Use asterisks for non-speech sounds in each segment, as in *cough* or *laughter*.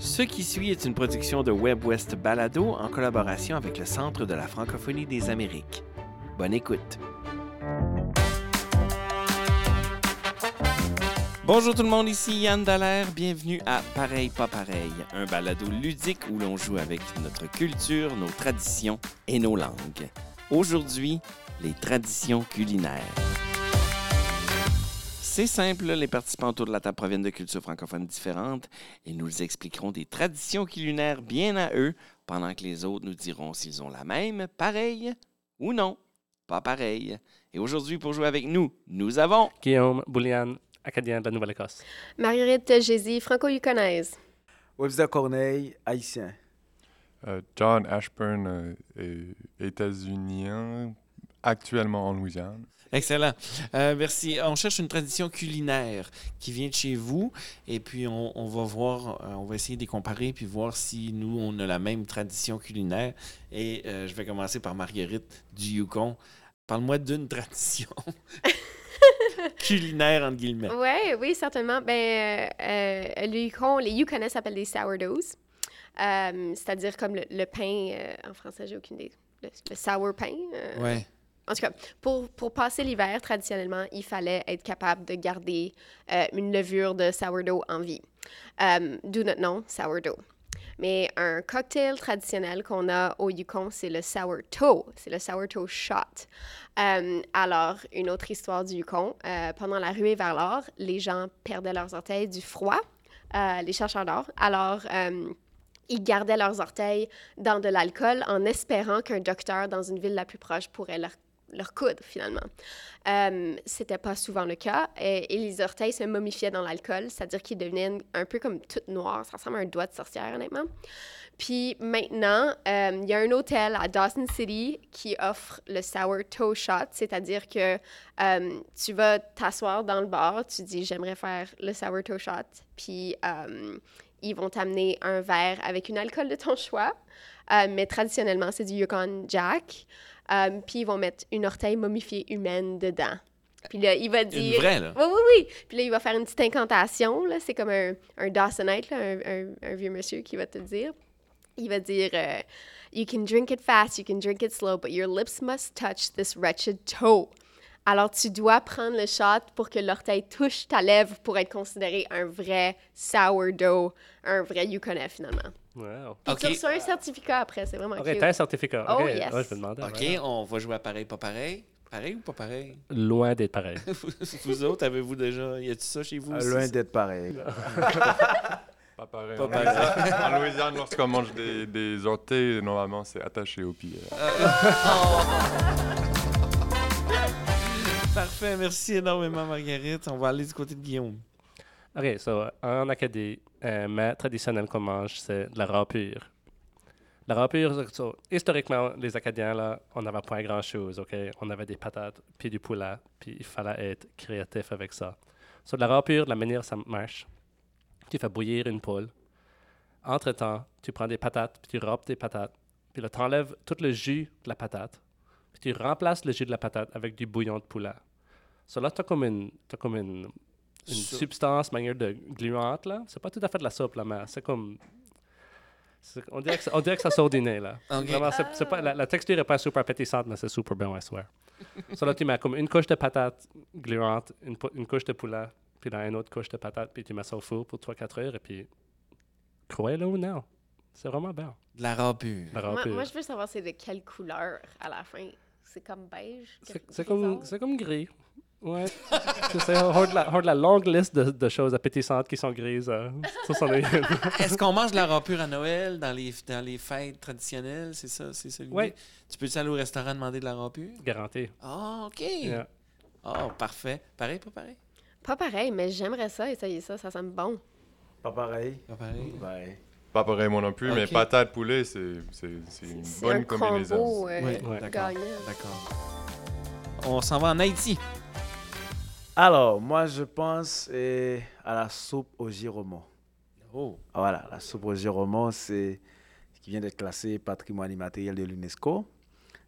Ce qui suit est une production de WebWest Balado en collaboration avec le Centre de la francophonie des Amériques. Bonne écoute. Bonjour tout le monde, ici Yann Dallaire. Bienvenue à Pareil pas pareil, un balado ludique où l'on joue avec notre culture, nos traditions et nos langues. Aujourd'hui, les traditions culinaires. C'est simple, les participants autour de la table proviennent de cultures francophones différentes et nous expliquerons des traditions culinaires bien à eux, pendant que les autres nous diront s'ils ont la même, pareille ou non, pas pareil. Et aujourd'hui, pour jouer avec nous, nous avons Guillaume Boulian, acadien de la Nouvelle-Écosse. Marguerite Jézy, franco-yukonaise. Webster Corneille, haïtien. Euh, John Ashburn, euh, est états-unien, actuellement en Louisiane. Excellent. Euh, merci. On cherche une tradition culinaire qui vient de chez vous et puis on, on va voir, euh, on va essayer de les comparer puis voir si nous, on a la même tradition culinaire. Et euh, je vais commencer par Marguerite du Yukon. Parle-moi d'une *laughs* tradition *laughs* culinaire, entre guillemets. Ouais, oui, certainement. Ben, le Yukon, les Yukonais s'appellent des sourdoughs. C'est-à-dire comme le, le pain, en français, j'ai aucune idée. Le, le sour pain. Ouais. En tout cas, pour, passer l'hiver, traditionnellement, il fallait être capable de garder euh, une levure de sourdough en vie. Euh, D'où notre nom, sourdough. Mais un cocktail traditionnel qu'on a au Yukon, c'est le sourdough. C'est le sourdough shot. Euh, alors, une autre histoire du Yukon. pendant la ruée vers l'or, les gens perdaient leurs orteils du froid, les chercheurs d'or. Alors, ils gardaient leurs orteils dans de l'alcool en espérant qu'un docteur dans une ville la plus proche pourrait leur, leur coudre, finalement. Euh, C'était pas souvent le cas. Et, les orteils se momifiaient dans l'alcool, c'est-à-dire qu'ils devenaient un peu comme tout noirs. Ça ressemble à un doigt de sorcière, honnêtement. Puis maintenant, euh, il y a un hôtel à Dawson City qui offre le sourdough shot, c'est-à-dire que euh, tu vas t'asseoir dans le bar, tu dis j'aimerais faire le sourdough shot, puis euh, ils vont t'amener un verre avec une alcool de ton choix, mais traditionnellement c'est du Yukon Jack, euh, puis ils vont mettre une orteil momifiée humaine dedans. Puis là, il va dire... Une vraie, là? Oui, oui, oui. Puis là, il va faire une petite incantation. Là. C'est comme un, un Dawsonite, là, un, un- un vieux monsieur qui va te dire. Il va dire euh, You can drink it fast, you can drink it slow, but your lips must touch this wretched toe. Alors, tu dois prendre le shot pour que l'orteil touche ta lèvre pour être considéré un vrai sourdough, un vrai Yukonais, finalement. Wow. Puis OK. tu reçois un certificat après, c'est vraiment OK, cute. t'as un certificat. Oh, OK. yes. Ouais, je me demandais. OK, on va jouer à pareil, pas pareil? Pareil ou pas pareil? Loin d'être pareil. *laughs* vous autres, avez-vous déjà. Y a-tu ça chez vous? Euh, Loin d'être pareil. *laughs* Pas pareil. Pas en, pareil. Louisiane, en Louisiane, lorsqu'on mange des, des orteils, normalement, c'est attaché au pied. Parfait, merci énormément, Marguerite. On va aller du côté de Guillaume. OK, so, en Acadie, un mets traditionnel qu'on mange, c'est de la râpure. La râpure, so, historiquement, les Acadiens, là, on n'avait pas grand-chose, OK? On avait des patates, puis du poulet, puis il fallait être créatif avec ça. So, de la râpure, la manière ça marche, tu fais bouillir une poule. Entre-temps, tu prends des patates, puis tu râpes des patates, puis là, tu enlèves tout le jus de la patate, puis tu remplaces le jus de la patate avec du bouillon de poulet. So, là, tu as comme une, t'as comme une, une Soupe. substance, manière de gluante, là. C'est pas tout à fait de la soupe, là, mais c'est comme... On dirait, que, ça- on dirait que ça sort du nez, là. Vraiment, c'est, c'est pas, la, la texture n'est pas super appétissante, mais c'est super bon, I swear. *laughs* so là, tu mets comme une couche de patates gluantes, une, une couche de poulet, puis là, une autre couche de patates, puis tu mets ça au four pour 3-4 heures, et puis... Croyez-le ou non, c'est vraiment bon, De la râpure. la Moi, je veux savoir c'est de quelle couleur à la fin? C'est comme beige? C'est, comme, comme gris. Ouais. tu sais, on a de la, on a de la longue liste de, de choses appétissantes qui sont grises. euh, ça, c'en est une. Est-ce qu'on mange de la râpure à Noël dans les, dans les fêtes traditionnelles? C'est ça? C'est ça? Oui. Tu peux-tu aller au restaurant demander de la râpure? Garanti. Ah, OK. Yeah. Oh, parfait. Pareil, pas pareil? Pas pareil, mais j'aimerais ça, essayer ça, ça sent bon. Pas pareil. Pas pareil? Ouais. Pas pareil, moi non plus, mais Ok. patate poulet, c'est c'est- c'est une C'est bonne un combinaison. combo euh, Oui, Ouais. D'accord. On s'en va en Haïti. Alors, moi, je pense eh, à la soupe au giromon. Oh. Ah, Voilà, la soupe au giromon, c'est qui vient d'être classée patrimoine immatériel de l'UNESCO.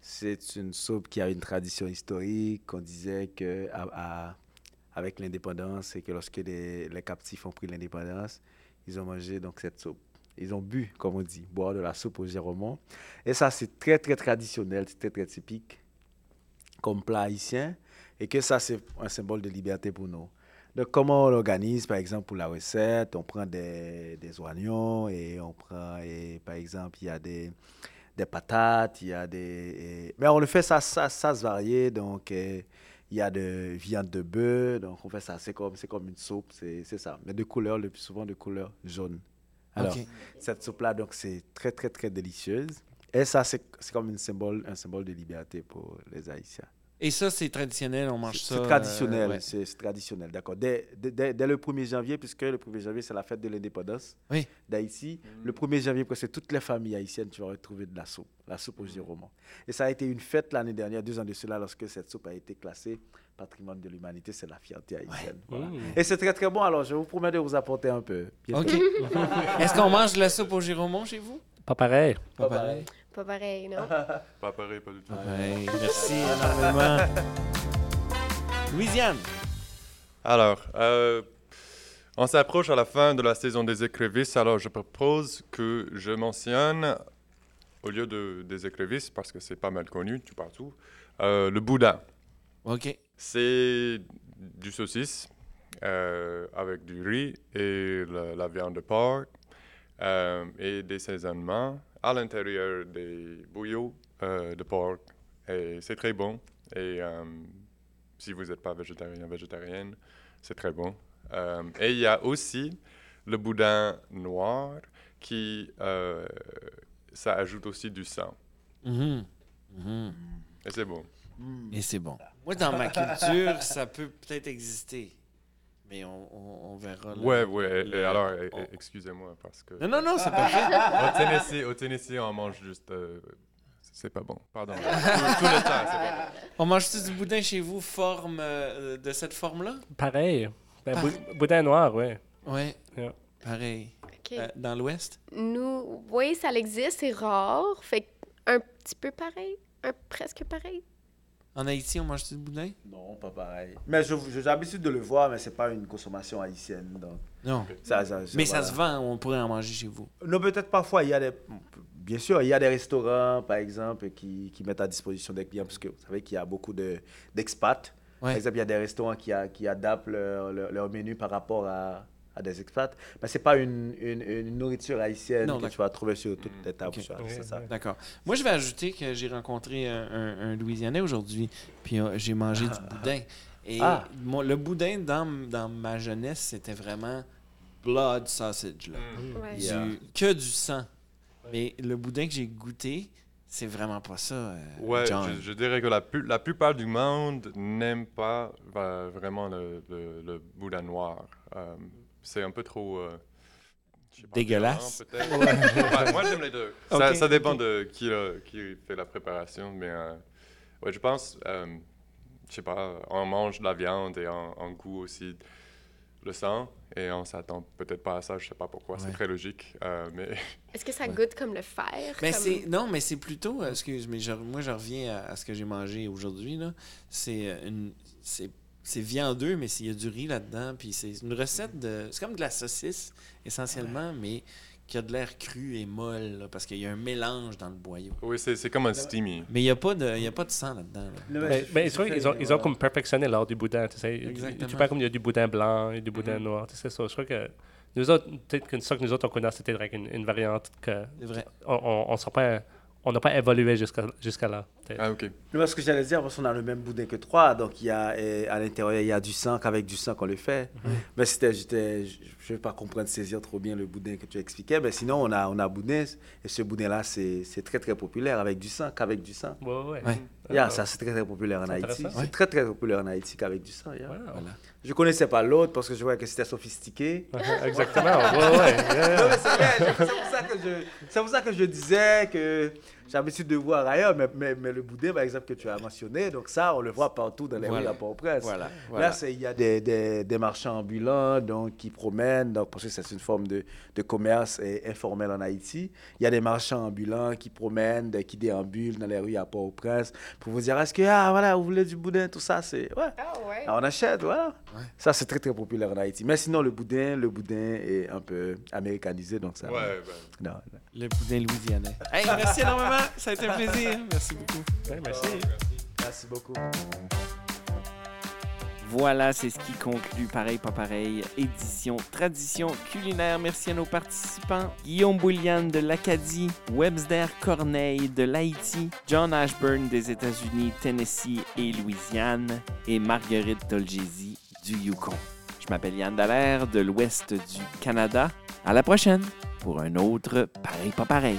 C'est une soupe qui a une tradition historique. On disait que à- à- avec l'indépendance et que lorsque les, les captifs ont pris l'indépendance, ils ont mangé donc cette soupe. ils ont bu, comme on dit, boire de la soupe au géromon. Et ça, c'est très, très traditionnel, c'est très, très typique comme plat haïtien. Et que ça, c'est un symbole de liberté pour nous. Donc, comment on l'organise, par exemple, pour la recette? On prend des, des oignons et on prend, et, par exemple, il y a des, des patates, il y a des... et- mais on le fait, ça, ça, ça se varie. Donc, euh, il y a de viande de bœuf. Donc, on fait ça, c'est comme, comme une soupe, c'est ça. Mais de couleur, le plus souvent de couleur jaune. Alors, cette soupe-là, donc, c'est très, très, très délicieuse. Et ça, c'est c'est comme une symbole, un symbole de liberté pour les Haïtiens. Et ça, c'est traditionnel, on mange C'est ça. c'est euh, traditionnel, ouais. c'est c'est traditionnel, d'accord. Dès, dès- dès- dès le 1er janvier, puisque le 1er janvier, c'est la fête de l'indépendance Oui. d'Haïti, le 1er janvier, presque toutes les familles haïtiennes, tu vas retrouver de la soupe, la soupe au géromon. Et ça a été une fête l'année dernière, deux ans de cela, lorsque cette soupe a été classée patrimoine de l'humanité, c'est la fierté haïtienne. voilà. Mmh. Et c'est très très bon, alors je vous promets de vous apporter un peu. bientôt. OK. *laughs* Est-ce qu'on mange de la soupe au Géromon chez vous? Pas pareil. Pas pareil. Pas pareil, non? *laughs* Pas pareil, pas du tout. Ouais, merci énormément. *laughs* Louisiane. Alors, euh, on s'approche à la fin de la saison des écrevisses, alors je propose que je mentionne, au lieu de, des écrevisses, parce que c'est pas mal connu tout partout, euh, le boudin. OK. C'est du saucisse euh, avec du riz et la, la viande de porc euh, et des saisonnements à l'intérieur des bouillots euh, de porc. Et c'est très bon. Et euh, si vous n'êtes pas végétarien végétarienne, c'est très bon. Euh, et il y a aussi le boudin noir qui, euh, ça ajoute aussi du sang. Mhm. Mhm. Et c'est bon. Et c'est bon. Moi, dans ma culture, ça peut peut-être exister. Mais on, on- on verra. là. Ouais, ouais. le- et alors, e- on- e- excusez-moi parce que... Non, non, non, c'est parfait. *laughs* Au Tennessee, au Tennessee, on mange juste. euh, c'est pas bon. Pardon. tout, tout le temps, c'est pas bon. On mange-tu du boudin chez vous, forme euh, de cette forme-là? Pareil. Ben, Pareil. boudin noir, oui. Oui. Yeah. Pareil. Euh, dans l'Ouest? Nous, oui, ça existe, c'est rare. Fait un petit peu pareil, un presque pareil. En Haïti, on mange-tu du boudin? Non, pas pareil. Mais j'ai l'habitude de le voir, mais c'est pas une consommation haïtienne. Donc, Non. ça, ça- Mais ça se vend, on pourrait en manger chez vous. Non, peut-être parfois, il y a des... Bien sûr, il y a des restaurants, par exemple, qui, qui mettent à disposition des clients, parce que vous savez qu'il y a beaucoup de- d'expats. Par Ouais. exemple, il y a des restaurants qui, a- qui adaptent leur, leur, leur menu par rapport à, à des expats. Mais ce n'est pas une, une, une nourriture haïtienne Non, que tu vas trouver sur toutes les tables. C'est ça. D'accord. Moi, je vais ajouter que j'ai rencontré un, un- un Louisianais aujourd'hui, puis euh, j'ai mangé du *laughs* boudin. Et Ah. mon- le boudin, dans, dans ma jeunesse, c'était vraiment blood sausage. Là. Ouais. Du- Yeah. que du sang. Mais le boudin que j'ai goûté, c'est vraiment pas ça, euh, Ouais, John. je, je dirais que la, pu- la plupart du monde n'aime pas euh, vraiment le, le, le boudin noir. Euh, c'est un peu trop. euh, pas, Dégueulasse. violent, peut-être. *laughs* Ouais, moi, j'aime les deux. Ça, dépend de qui, qui fait la préparation. Mais euh, ouais, je pense, euh, je sais pas, on mange de la viande et on, on goûte aussi le sang. Et on s'attend peut-être pas à ça, je sais pas pourquoi, Ouais. c'est très logique. euh, mais *laughs* Est-ce que ça Ouais. goûte comme le fer? Mais comme- c'est non, mais c'est plutôt excuse, mais je- moi je reviens à, à ce que j'ai mangé aujourd'hui là. C'est une c'est c'est viandeux, mais c'est- il y a du riz là-dedans, puis c'est une recette de c'est comme de la saucisse essentiellement, mais qui a de l'air cru et molle là, parce qu'il y a un mélange dans le boyau. oui, c'est c'est comme un steamy. Mais il n'y a pas de il y a pas de sang là-dedans. là. Le- Ben, ils, ont, ils, ont, ils ont comme perfectionné l'art du boudin. Tu sais. Exactement. Tu parles comme il y a du boudin blanc et du boudin Mhm. noir. Tu sais ça. Je crois que nous autres, peut-être que ça que nous autres on connaît, c'était avec une, une variante que C'est vrai. on, on, on pas- on n'a pas évolué jusqu'à jusqu'à là. Peut-être. Ah, ok. Mais ce que j'allais dire, parce qu'on a le même boudin que trois, donc il y a, euh, à l'intérieur, il y a du sang, qu'avec du sang qu'on le fait. Mais c'était, j'étais, je ne vais pas comprendre, saisir trop bien le boudin que tu expliquais, mais sinon, on a, on a boudin, et ce boudin-là, c'est, c'est très, très populaire, avec du sang, qu'avec du sang. Ouais, ouais. Ouais. Yeah, Ah, ça, c'est très, très populaire en C'est Haïti. C'est Ouais. très, très populaire en Haïti qu'avec du sang. yeah. wow. Voilà. Je connaissais pas l'autre parce que je voyais que c'était sophistiqué. *laughs* Exactement. Ouais, ouais. Yeah, *laughs* yeah. Non, mais c'est vrai, c'est pour ça que je, c'est pour ça que je disais que j'ai l'habitude de voir ailleurs, mais, mais, mais le boudin, par exemple, que tu as mentionné, donc ça, on le voit partout dans les Voilà. rues à Port-au-Prince. Voilà. voilà. Là, il y a des, des, des marchands ambulants donc, qui promènent, donc, parce que c'est une forme de, de commerce eh, informel en Haïti. Il y a des marchands ambulants qui promènent, qui déambulent dans les rues à Port-au-Prince pour vous dire est-ce que, ah, voilà, vous voulez du boudin, tout ça, c'est. Ouais. Ah ouais. Ah, on achète, voilà. Ça, c'est très, très populaire en Haïti. Mais sinon, le boudin, le boudin est un peu américanisé, donc ça. Ouais, Non, non. Le boudin louisianais. Hey, merci énormément. Ça a été un plaisir. Merci beaucoup. Ouais, merci. Merci beaucoup. Voilà, c'est ce qui conclut Pareil pas pareil, édition Tradition culinaire. Merci à nos participants. Guillaume Boulian de l'Acadie, Webster Corneille de l'Haïti, John Ashburn des États-Unis, Tennessee et Louisiane, et Marguerite Tolgesi du Yukon. Je m'appelle Yann Dallaire de l'Ouest du Canada. À la prochaine pour un autre Pareil pas pareil.